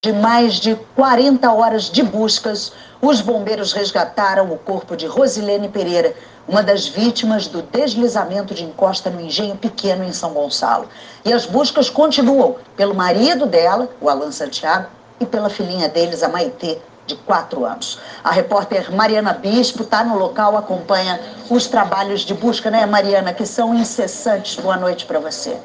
De mais de 40 horas de buscas, os bombeiros resgataram o corpo de Rosilene Pereira, uma das vítimas do deslizamento de encosta no Engenho Pequeno, em São Gonçalo. E as buscas continuam pelo marido dela, o Alan Santiago, e pela filhinha deles, a Maitê, de quatro anos. A repórter Mariana Bispo está no local, acompanha os trabalhos de busca, né, Mariana, que são incessantes. Boa noite para você.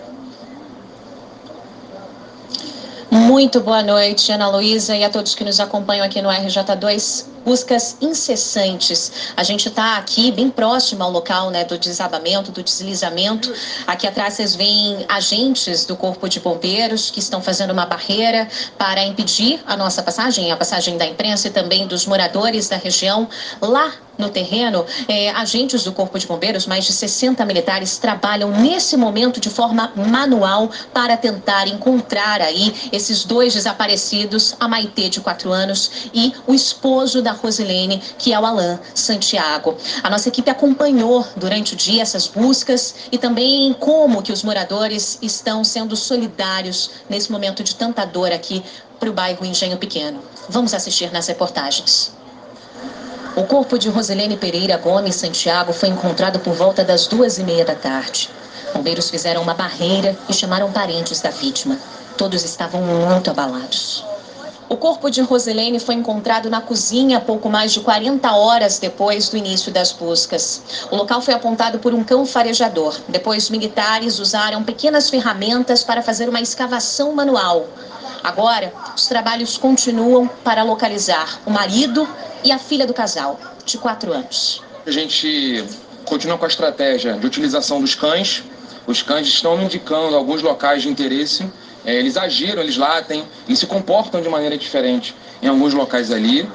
Muito boa noite, Ana Luísa, e a todos que nos acompanham aqui no RJ2 buscas incessantes. A gente está aqui bem próximo ao local né, do desabamento, do deslizamento. Aqui atrás vocês veem agentes do Corpo de Bombeiros que estão fazendo uma barreira para impedir a nossa passagem, a passagem da imprensa e também dos moradores da região. Lá no terreno, é, agentes do Corpo de Bombeiros, mais de 60 militares, trabalham nesse momento de forma manual para tentar encontrar aí esses dois desaparecidos, a Maitê, de 4 anos, e o esposo da Rosilene, que é o Alain Santiago. A nossa equipe acompanhou durante o dia essas buscas e também como que os moradores estão sendo solidários nesse momento de tanta dor aqui para o bairro Engenho Pequeno. Vamos assistir nas reportagens. O corpo de Rosilene Pereira Gomes Santiago foi encontrado por volta das duas e meia da tarde. Bombeiros fizeram uma barreira e chamaram parentes da vítima. Todos estavam muito abalados. O corpo de Roselene foi encontrado na cozinha pouco mais de 40 horas depois do início das buscas. O local foi apontado por um cão farejador. Depois, militares usaram pequenas ferramentas para fazer uma escavação manual. Agora, os trabalhos continuam para localizar o marido e a filha do casal, de 4 anos. A gente continua com a estratégia de utilização dos cães. Os cães estão indicando alguns locais de interesse é, eles agiram, eles latem e se comportam de maneira diferente em alguns locais ali.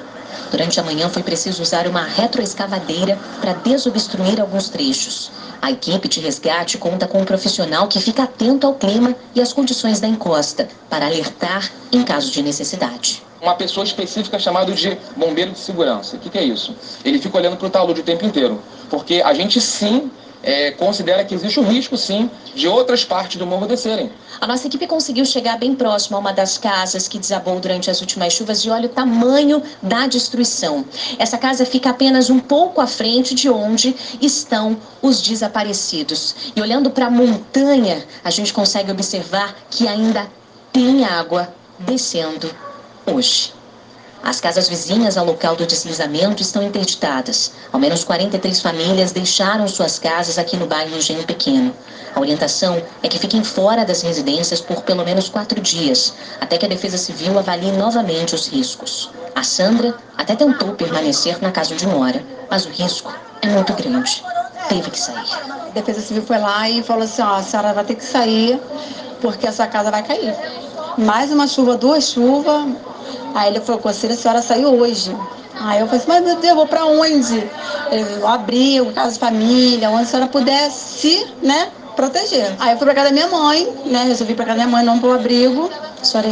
Durante a manhã foi preciso usar uma retroescavadeira para desobstruir alguns trechos. A equipe de resgate conta com um profissional que fica atento ao clima e às condições da encosta para alertar em caso de necessidade. Uma pessoa específica chamada de bombeiro de segurança. O que, que é isso? Ele fica olhando para o talude o tempo inteiro. Porque a gente sim é, considera que existe o risco, sim, de outras partes do morro descerem. A nossa equipe conseguiu chegar bem próximo a uma das casas que desabou durante as últimas chuvas e olha o tamanho da destruição. Essa casa fica apenas um pouco à frente de onde estão os desaparecidos. E olhando para a montanha, a gente consegue observar que ainda tem água descendo hoje. As casas vizinhas ao local do deslizamento estão interditadas. Ao menos 43 famílias deixaram suas casas aqui no bairro Engenho Pequeno. A orientação é que fiquem fora das residências por pelo menos quatro dias, até que a Defesa Civil avalie novamente os riscos. A Sandra até tentou permanecer na casa de mora, mas o risco é muito grande. Teve que sair. A Defesa Civil foi lá e falou assim: ó, a senhora vai ter que sair porque essa casa vai cair. Mais uma chuva, duas chuvas, Aí ele falou, Conselho, a senhora saiu hoje. Aí eu falei assim, mas meu Deus, eu vou pra onde? Ele, o casa de família, onde a senhora pudesse, né, proteger. Aí eu fui pra casa da minha mãe, né, resolvi pra casa da minha mãe, não pro abrigo. A senhora...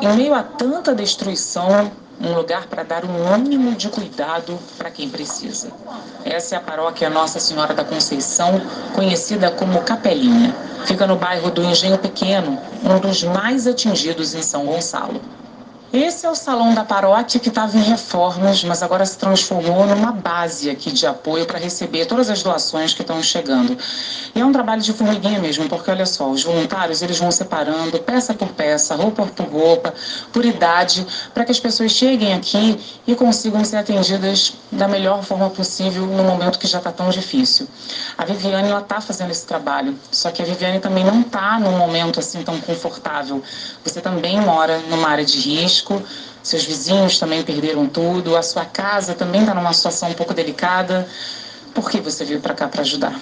Em meio a tanta destruição, um lugar para dar um mínimo de cuidado para quem precisa. Essa é a paróquia Nossa Senhora da Conceição, conhecida como Capelinha. Fica no bairro do Engenho Pequeno, um dos mais atingidos em São Gonçalo. Esse é o salão da paróquia que estava em reformas, mas agora se transformou numa base aqui de apoio para receber todas as doações que estão chegando. E é um trabalho de formiguinha mesmo, porque olha só, os voluntários eles vão separando peça por peça, roupa por roupa, por idade, para que as pessoas cheguem aqui e consigam ser atendidas da melhor forma possível no momento que já está tão difícil. A Viviane ela está fazendo esse trabalho, só que a Viviane também não está num momento assim tão confortável. Você também mora numa área de risco risco, seus vizinhos também perderam tudo, a sua casa também está numa situação um pouco delicada. Por que você veio para cá para ajudar?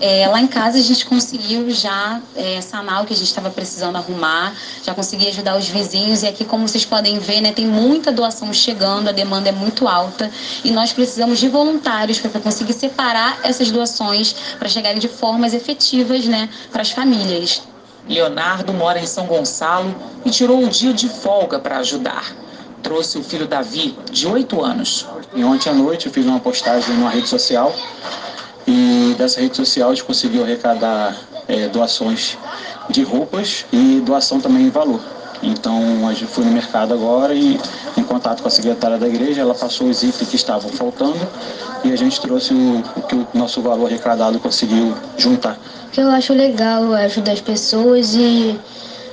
É, lá em casa a gente conseguiu já é, sanar o que a gente estava precisando arrumar, já consegui ajudar os vizinhos e aqui, como vocês podem ver, né, tem muita doação chegando, a demanda é muito alta e nós precisamos de voluntários para conseguir separar essas doações para chegarem de formas efetivas né, para as famílias. Leonardo mora em São Gonçalo e tirou um dia de folga para ajudar. Trouxe o filho Davi, de 8 anos. E ontem à noite eu fiz uma postagem numa rede social e dessa rede social a gente conseguiu arrecadar é, doações de roupas e doação também em valor. Então, eu fui no mercado agora e, em contato com a secretária da igreja, ela passou os itens que estavam faltando e a gente trouxe o, o que o nosso valor arrecadado conseguiu juntar. Que eu acho legal ajudar as pessoas e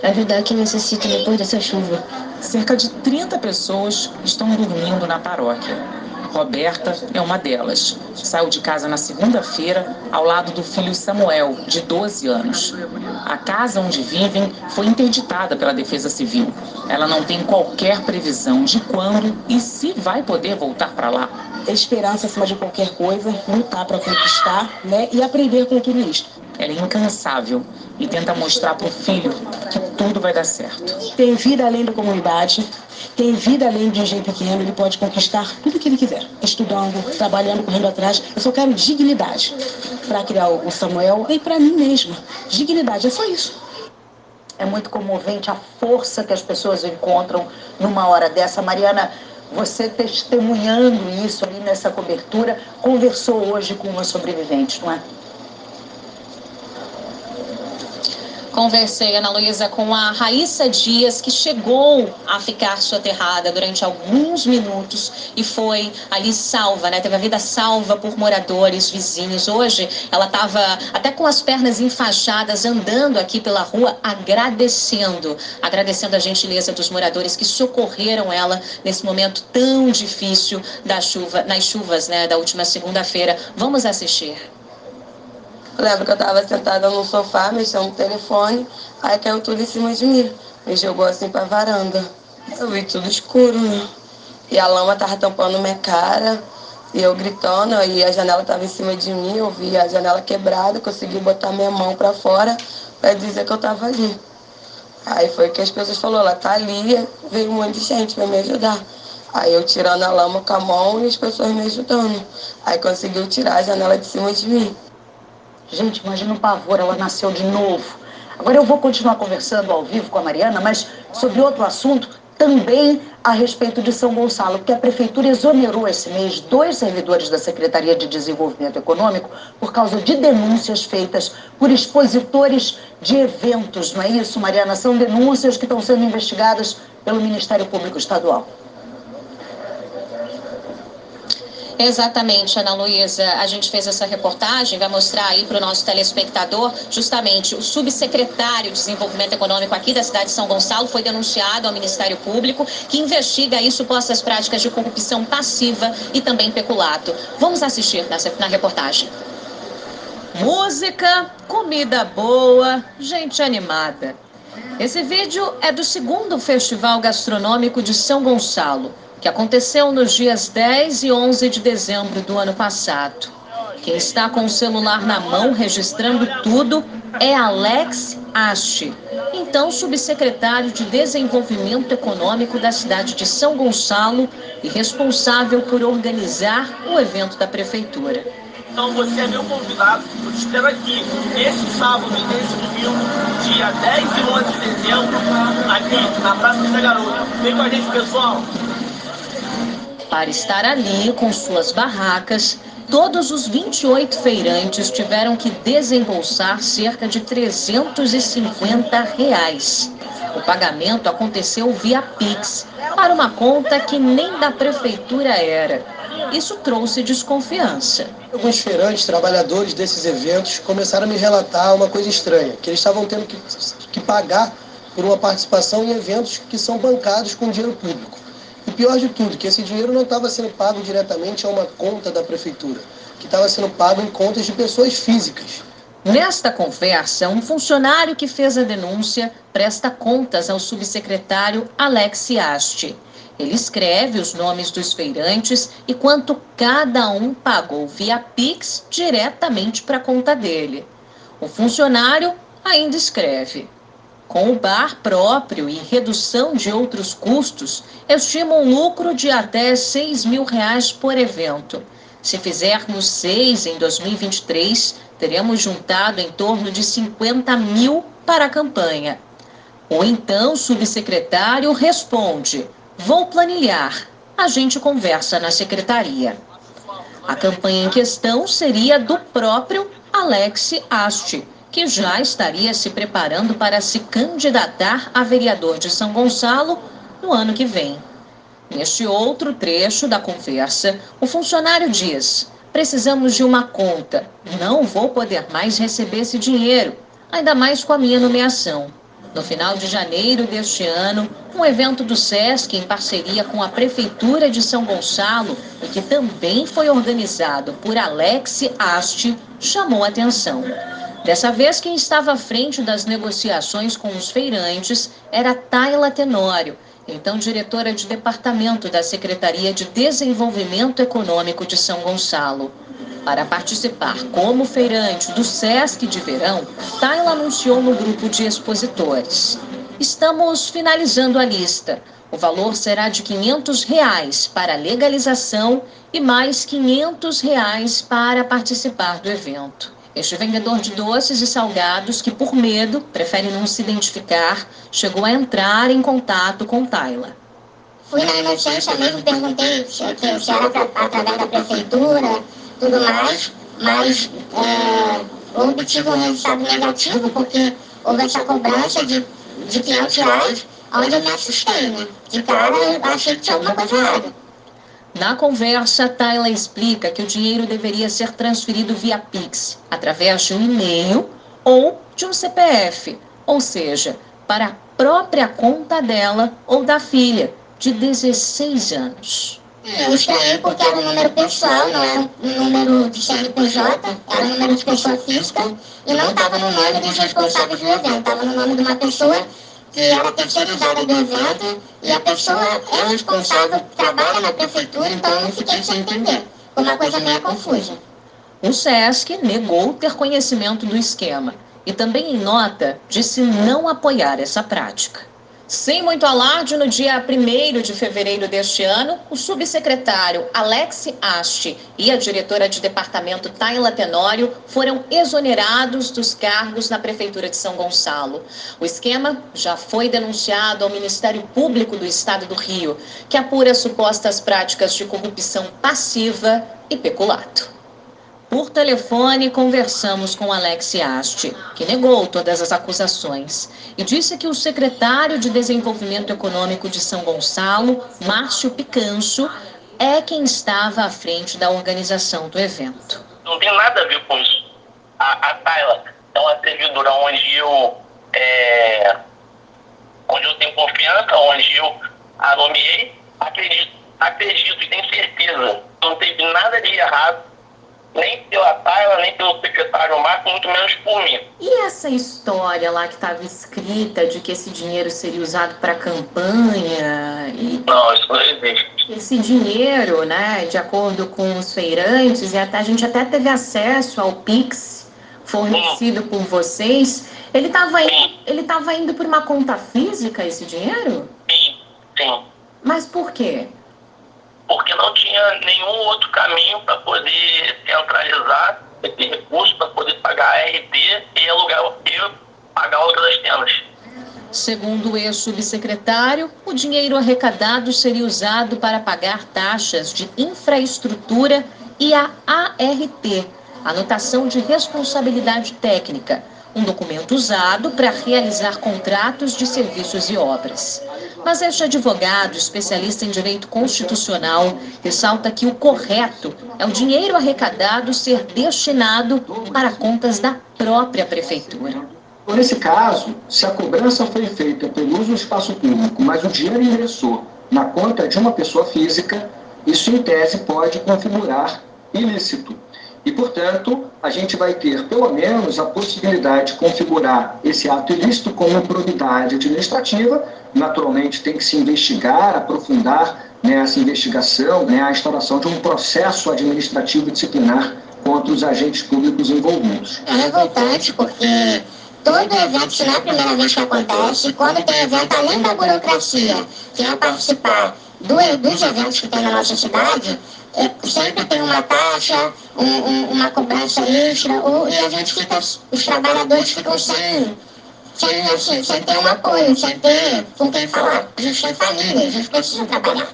ajudar quem necessita depois dessa chuva. Cerca de 30 pessoas estão dormindo na paróquia. Roberta é uma delas. Saiu de casa na segunda-feira ao lado do filho Samuel, de 12 anos. A casa onde vivem foi interditada pela Defesa Civil. Ela não tem qualquer previsão de quando e se vai poder voltar para lá. Esperança acima de qualquer coisa, lutar para conquistar né, e aprender com tudo isso. Ela é incansável e tenta mostrar para o filho que tudo vai dar certo. Tem vida além da comunidade, tem vida além de um jeito pequeno, ele pode conquistar tudo que ele quiser. Estudando, trabalhando, correndo atrás. Eu só quero dignidade para criar o Samuel e para mim mesma. Dignidade, é só isso. É muito comovente a força que as pessoas encontram numa hora dessa. Mariana, você testemunhando isso ali nessa cobertura, conversou hoje com uma sobrevivente, não é? Conversei, Ana Luísa, com a Raíssa Dias, que chegou a ficar soterrada durante alguns minutos e foi ali salva, né? Teve a vida salva por moradores, vizinhos. Hoje ela estava até com as pernas enfaixadas, andando aqui pela rua, agradecendo, agradecendo a gentileza dos moradores que socorreram ela nesse momento tão difícil da chuva, nas chuvas, né, da última segunda-feira. Vamos assistir. Lembro que eu tava sentada no sofá, mexendo no telefone, aí caiu tudo em cima de mim. Me jogou assim pra varanda. Eu vi tudo escuro, né? E a lama tava tampando minha cara, e eu gritando, e a janela tava em cima de mim, eu vi a janela quebrada, consegui botar minha mão pra fora pra dizer que eu tava ali. Aí foi que as pessoas falaram, ela tá ali, veio um monte de gente pra me ajudar. Aí eu tirando a lama com a mão e as pessoas me ajudando. Aí conseguiu tirar a janela de cima de mim. Gente, imagina um pavor, ela nasceu de novo. Agora eu vou continuar conversando ao vivo com a Mariana, mas sobre outro assunto, também a respeito de São Gonçalo, porque a prefeitura exonerou esse mês dois servidores da Secretaria de Desenvolvimento Econômico por causa de denúncias feitas por expositores de eventos, não é isso, Mariana? São denúncias que estão sendo investigadas pelo Ministério Público Estadual. Exatamente, Ana Luísa. A gente fez essa reportagem, vai mostrar aí para o nosso telespectador, justamente o subsecretário de Desenvolvimento Econômico aqui da cidade de São Gonçalo foi denunciado ao Ministério Público, que investiga aí supostas práticas de corrupção passiva e também peculato. Vamos assistir nessa, na reportagem. Música, comida boa, gente animada. Esse vídeo é do segundo Festival Gastronômico de São Gonçalo que aconteceu nos dias 10 e 11 de dezembro do ano passado. Quem está com o celular na mão registrando tudo é Alex Ache, então subsecretário de Desenvolvimento Econômico da cidade de São Gonçalo e responsável por organizar o evento da prefeitura. Então você é meu convidado, eu te espero aqui, neste sábado e neste domingo, dia 10 e 11 de dezembro, aqui na Praça da Garota. Vem com a gente, pessoal! Para estar ali com suas barracas, todos os 28 feirantes tiveram que desembolsar cerca de 350 reais. O pagamento aconteceu via Pix, para uma conta que nem da prefeitura era. Isso trouxe desconfiança. Alguns feirantes, trabalhadores desses eventos, começaram a me relatar uma coisa estranha, que eles estavam tendo que, que pagar por uma participação em eventos que são bancados com dinheiro público. Pior de tudo, que esse dinheiro não estava sendo pago diretamente a uma conta da prefeitura, que estava sendo pago em contas de pessoas físicas. Nesta conversa, um funcionário que fez a denúncia presta contas ao subsecretário Alex Asti. Ele escreve os nomes dos feirantes e quanto cada um pagou via Pix diretamente para a conta dele. O funcionário ainda escreve. Com o bar próprio e redução de outros custos, estima um lucro de até 6 mil reais por evento. Se fizermos seis em 2023, teremos juntado em torno de 50 mil para a campanha. Ou então o subsecretário responde: Vou planilhar. A gente conversa na secretaria. A campanha em questão seria do próprio Alex Asti que já estaria se preparando para se candidatar a vereador de São Gonçalo no ano que vem. Neste outro trecho da conversa, o funcionário diz: Precisamos de uma conta. Não vou poder mais receber esse dinheiro, ainda mais com a minha nomeação. No final de janeiro deste ano, um evento do SESC em parceria com a Prefeitura de São Gonçalo e que também foi organizado por Alex Asti chamou atenção. Dessa vez, quem estava à frente das negociações com os feirantes era Tayla Tenório, então diretora de departamento da Secretaria de Desenvolvimento Econômico de São Gonçalo. Para participar como feirante do SESC de verão, Tayla anunciou no grupo de expositores. Estamos finalizando a lista. O valor será de 500 reais para legalização e mais 500 reais para participar do evento. Este vendedor de doces e salgados, que por medo prefere não se identificar, chegou a entrar em contato com Tayla. Fui na inocência mesmo, perguntei se, se era pra, através da prefeitura, tudo mais, mas é, obtive um resultado negativo porque houve essa cobrança de, de 500 reais, onde eu me assustei, né? De cara eu achei que tinha alguma coisa errada. Na conversa, Tayla explica que o dinheiro deveria ser transferido via Pix, através de um e-mail ou de um CPF, ou seja, para a própria conta dela ou da filha, de 16 anos. Eu estranhei porque era um número pessoal, não era um número de CNPJ, era um número de pessoa física e não estava no nome dos responsáveis do evento, estava no nome de uma pessoa que era terceirizada do evento e a pessoa é responsável, trabalha na prefeitura, então eu fiquei sem entender. Uma coisa meio confusa. O SESC negou ter conhecimento do esquema e também em nota disse não apoiar essa prática. Sem muito alarde, no dia 1 de fevereiro deste ano, o subsecretário Alex Asti e a diretora de departamento Tayla Tenório foram exonerados dos cargos na Prefeitura de São Gonçalo. O esquema já foi denunciado ao Ministério Público do Estado do Rio, que apura supostas práticas de corrupção passiva e peculato. Por telefone, conversamos com Alex Asti, que negou todas as acusações e disse que o secretário de Desenvolvimento Econômico de São Gonçalo, Márcio Picanso, é quem estava à frente da organização do evento. Não tem nada a ver com isso. A, a Tayla é uma servidora onde eu, é, onde eu tenho confiança, onde eu a nomeei. Acredito, acredito e tenho certeza não teve nada de errado nem pela Tayla, nem pelo secretário Marco, muito menos por mim. E essa história lá que estava escrita de que esse dinheiro seria usado para campanha? E... Não, isso não existe. Esse dinheiro, né, de acordo com os feirantes, e até, a gente até teve acesso ao Pix fornecido Sim. por vocês. Ele estava ele tava indo por uma conta física, esse dinheiro? Sim, sim. Mas por quê? Porque não tinha nenhum outro caminho para poder centralizar esse recurso para poder pagar a RT e alugar e pagar o aluguel das tendas. Segundo o ex-subsecretário, o dinheiro arrecadado seria usado para pagar taxas de infraestrutura e a ART, Anotação de Responsabilidade Técnica, um documento usado para realizar contratos de serviços e obras. Mas este advogado, especialista em direito constitucional, ressalta que o correto é o dinheiro arrecadado ser destinado para contas da própria prefeitura. Nesse caso, se a cobrança foi feita pelo uso do espaço público, mas o dinheiro ingressou na conta de uma pessoa física, isso em tese pode configurar ilícito. E, portanto, a gente vai ter, pelo menos, a possibilidade de configurar esse ato ilícito como improbidade administrativa. Naturalmente, tem que se investigar, aprofundar né, essa investigação, né, a instauração de um processo administrativo disciplinar contra os agentes públicos envolvidos. É revoltante porque todo evento, se não é a primeira vez que acontece, quando tem evento, além da burocracia, que é participar do, dos eventos que tem na nossa cidade, é, sempre tem uma taxa, um, um, uma cobrança extra, ou, e a gente fica, os trabalhadores ficam sem, sem, assim, sem ter um apoio, sem ter com quem falar. A gente tem família, a gente precisa trabalhar.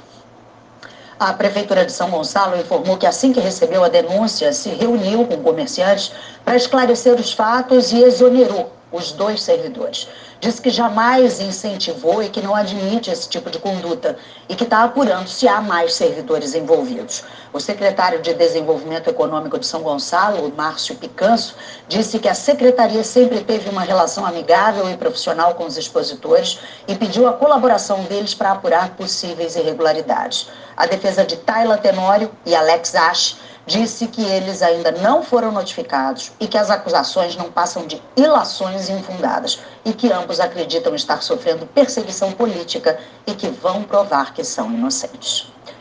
A Prefeitura de São Gonçalo informou que, assim que recebeu a denúncia, se reuniu com comerciantes para esclarecer os fatos e exonerou os dois servidores diz que jamais incentivou e que não admite esse tipo de conduta e que está apurando se há mais servidores envolvidos. O secretário de Desenvolvimento Econômico de São Gonçalo, Márcio Picanso, disse que a secretaria sempre teve uma relação amigável e profissional com os expositores e pediu a colaboração deles para apurar possíveis irregularidades. A defesa de Tayla Tenório e Alex Ash disse que eles ainda não foram notificados e que as acusações não passam de ilações infundadas e que ambos acreditam estar sofrendo perseguição política e que vão provar que são inocentes.